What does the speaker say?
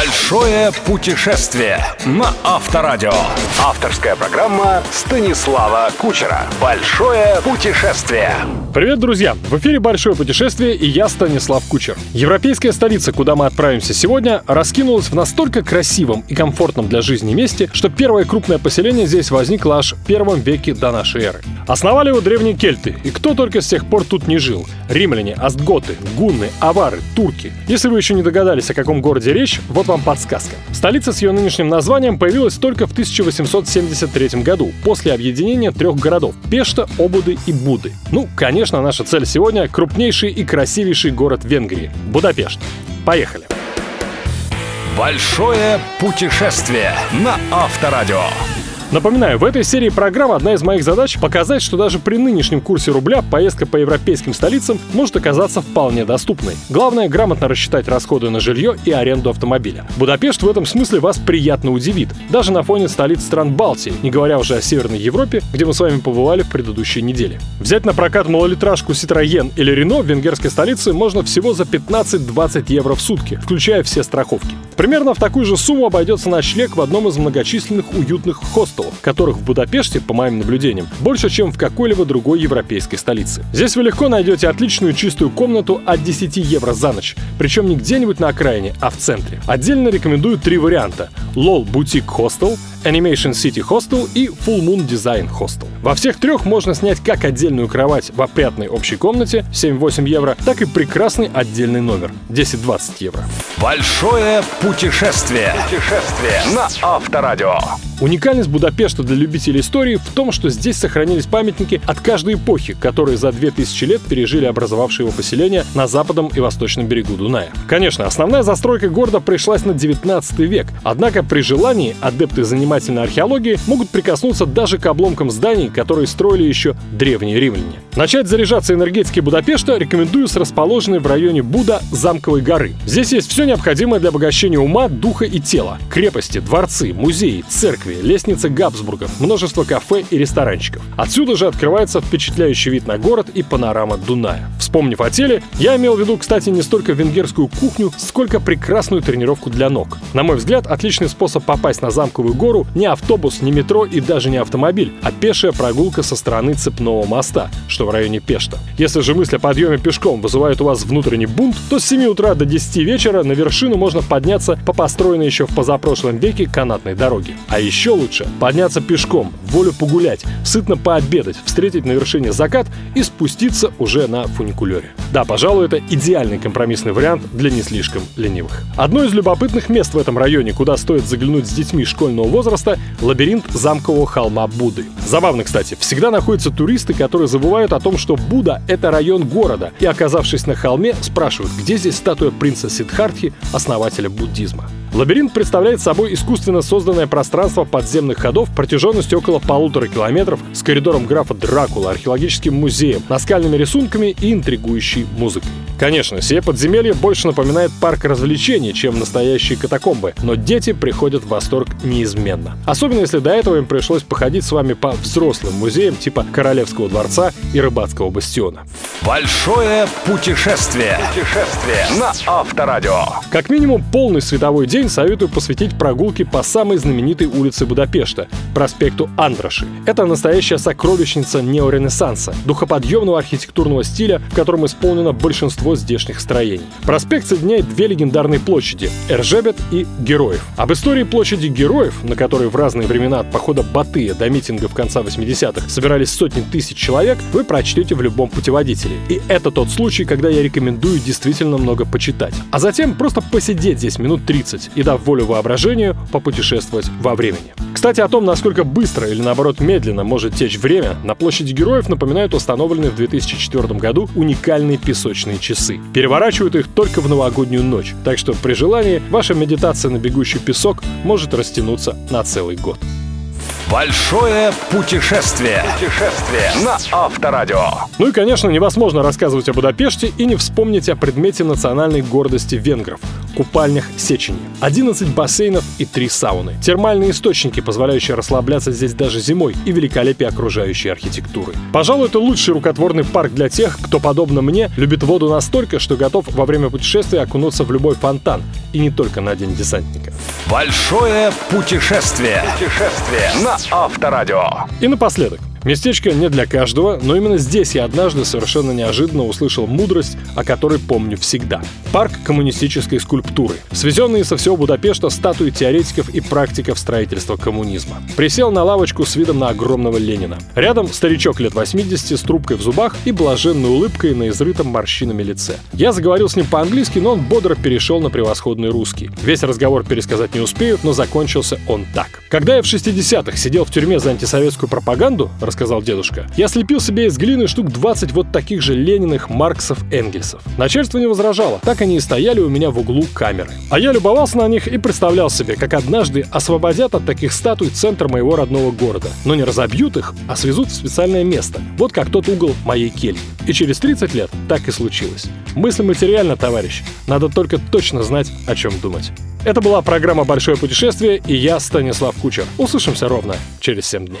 Большое путешествие на Авторадио. Авторская программа Станислава Кучера. Большое путешествие. Привет, друзья! В эфире «Большое путешествие» и я, Станислав Кучер. Европейская столица, куда мы отправимся сегодня, раскинулась в настолько красивом и комфортном для жизни месте, что первое крупное поселение здесь возникло аж в первом веке до нашей эры. Основали его древние кельты, и кто только с тех пор тут не жил. Римляне, астготы, гунны, авары, турки. Если вы еще не догадались, о каком городе речь, вот вам подсказка. Столица с ее нынешним названием появилась только в 1873 году, после объединения трех городов – Пешта, Обуды и Буды. Ну, конечно, наша цель сегодня – крупнейший и красивейший город Венгрии – Будапешт. Поехали! Большое путешествие на Авторадио. Напоминаю, в этой серии программ одна из моих задач — показать, что даже при нынешнем курсе рубля поездка по европейским столицам может оказаться вполне доступной. Главное — грамотно рассчитать расходы на жилье и аренду автомобиля. Будапешт в этом смысле вас приятно удивит, даже на фоне столиц стран Балтии, не говоря уже о Северной Европе, где мы с вами побывали в предыдущей неделе. Взять на прокат малолитражку Citroën или Renault в венгерской столице можно всего за 15-20 евро в сутки, включая все страховки. Примерно в такую же сумму обойдется ночлег в одном из многочисленных уютных хостелов хостелов, которых в Будапеште, по моим наблюдениям, больше, чем в какой-либо другой европейской столице. Здесь вы легко найдете отличную чистую комнату от 10 евро за ночь, причем не где-нибудь на окраине, а в центре. Отдельно рекомендую три варианта. LOL Boutique Hostel, Animation City Hostel и Full Moon Design Hostel. Во всех трех можно снять как отдельную кровать в опрятной общей комнате 7-8 евро, так и прекрасный отдельный номер 10-20 евро. Большое путешествие. Путешествие на Авторадио. Уникальность Будапешта для любителей истории в том, что здесь сохранились памятники от каждой эпохи, которые за 2000 лет пережили образовавшие его поселения на западном и восточном берегу Дуная. Конечно, основная застройка города пришлась на 19 век, однако при желании адепты занимательной археологии могут прикоснуться даже к обломкам зданий, которые строили еще древние римляне. Начать заряжаться энергетики Будапешта рекомендую с расположенной в районе Буда замковой горы. Здесь есть все необходимое для обогащения ума, духа и тела. Крепости, дворцы, музеи, церкви, церкви, лестница Габсбургов, множество кафе и ресторанчиков. Отсюда же открывается впечатляющий вид на город и панорама Дуная. Вспомнив о теле, я имел в виду, кстати, не столько венгерскую кухню, сколько прекрасную тренировку для ног. На мой взгляд, отличный способ попасть на замковую гору не автобус, не метро и даже не автомобиль, а пешая прогулка со стороны цепного моста, что в районе Пешта. Если же мысль о подъеме пешком вызывает у вас внутренний бунт, то с 7 утра до 10 вечера на вершину можно подняться по построенной еще в позапрошлом веке канатной дороге. А еще еще лучше подняться пешком, волю погулять, сытно пообедать, встретить на вершине закат и спуститься уже на фуникулере. Да, пожалуй, это идеальный компромиссный вариант для не слишком ленивых. Одно из любопытных мест в этом районе, куда стоит заглянуть с детьми школьного возраста — лабиринт замкового холма Будды. Забавно, кстати, всегда находятся туристы, которые забывают о том, что Будда — это район города, и, оказавшись на холме, спрашивают, где здесь статуя принца Сиддхартхи, основателя буддизма. Лабиринт представляет собой искусственно созданное пространство подземных ходов протяженностью около полутора километров с коридором графа Дракула, археологическим музеем, наскальными рисунками и интригующей музыкой. Конечно, сие подземелье больше напоминает парк развлечений, чем настоящие катакомбы, но дети приходят в восторг неизменно. Особенно если до этого им пришлось походить с вами по взрослым музеям типа Королевского дворца и Рыбацкого бастиона. Большое путешествие. Путешествие на Авторадио. Как минимум полный световой день советую посвятить прогулке по самой знаменитой улице Будапешта – проспекту Андраши. Это настоящая сокровищница неоренессанса, духоподъемного архитектурного стиля, в котором исполнено большинство здешних строений. Проспект соединяет две легендарные площади – Эржебет и Героев. Об истории площади Героев, на которой в разные времена от похода Батыя до митингов конца 80-х собирались сотни тысяч человек, вы прочтете в любом путеводителе. И это тот случай, когда я рекомендую действительно много почитать. А затем просто посидеть здесь минут 30 и, дав волю воображению, попутешествовать во времени. Кстати, о том, насколько быстро или наоборот медленно может течь время, на площади героев напоминают установленные в 2004 году уникальные песочные часы. Переворачивают их только в новогоднюю ночь, так что при желании ваша медитация на бегущий песок может растянуться на целый год. Большое путешествие. Путешествие на Авторадио. Ну и, конечно, невозможно рассказывать о Будапеште и не вспомнить о предмете национальной гордости венгров – купальнях Сечени. 11 бассейнов и 3 сауны. Термальные источники, позволяющие расслабляться здесь даже зимой, и великолепие окружающей архитектуры. Пожалуй, это лучший рукотворный парк для тех, кто, подобно мне, любит воду настолько, что готов во время путешествия окунуться в любой фонтан, и не только на День десантника. Большое путешествие. Путешествие на Авторадио. И напоследок. Местечко не для каждого, но именно здесь я однажды совершенно неожиданно услышал мудрость, о которой помню всегда. Парк коммунистической скульптуры. Свезенные со всего Будапешта статуи теоретиков и практиков строительства коммунизма. Присел на лавочку с видом на огромного Ленина. Рядом старичок лет 80 с трубкой в зубах и блаженной улыбкой на изрытом морщинами лице. Я заговорил с ним по-английски, но он бодро перешел на превосходный русский. Весь разговор пересказать не успею, но закончился он так. Когда я в 60-х сидел в тюрьме за антисоветскую пропаганду, рассказал дедушка. «Я слепил себе из глины штук 20 вот таких же Лениных, Марксов, Энгельсов. Начальство не возражало, так они и стояли у меня в углу камеры. А я любовался на них и представлял себе, как однажды освободят от таких статуй центр моего родного города. Но не разобьют их, а свезут в специальное место. Вот как тот угол моей кельи. И через 30 лет так и случилось. Мысль материальна, товарищ. Надо только точно знать, о чем думать. Это была программа «Большое путешествие» и я, Станислав Кучер. Услышимся ровно через 7 дней.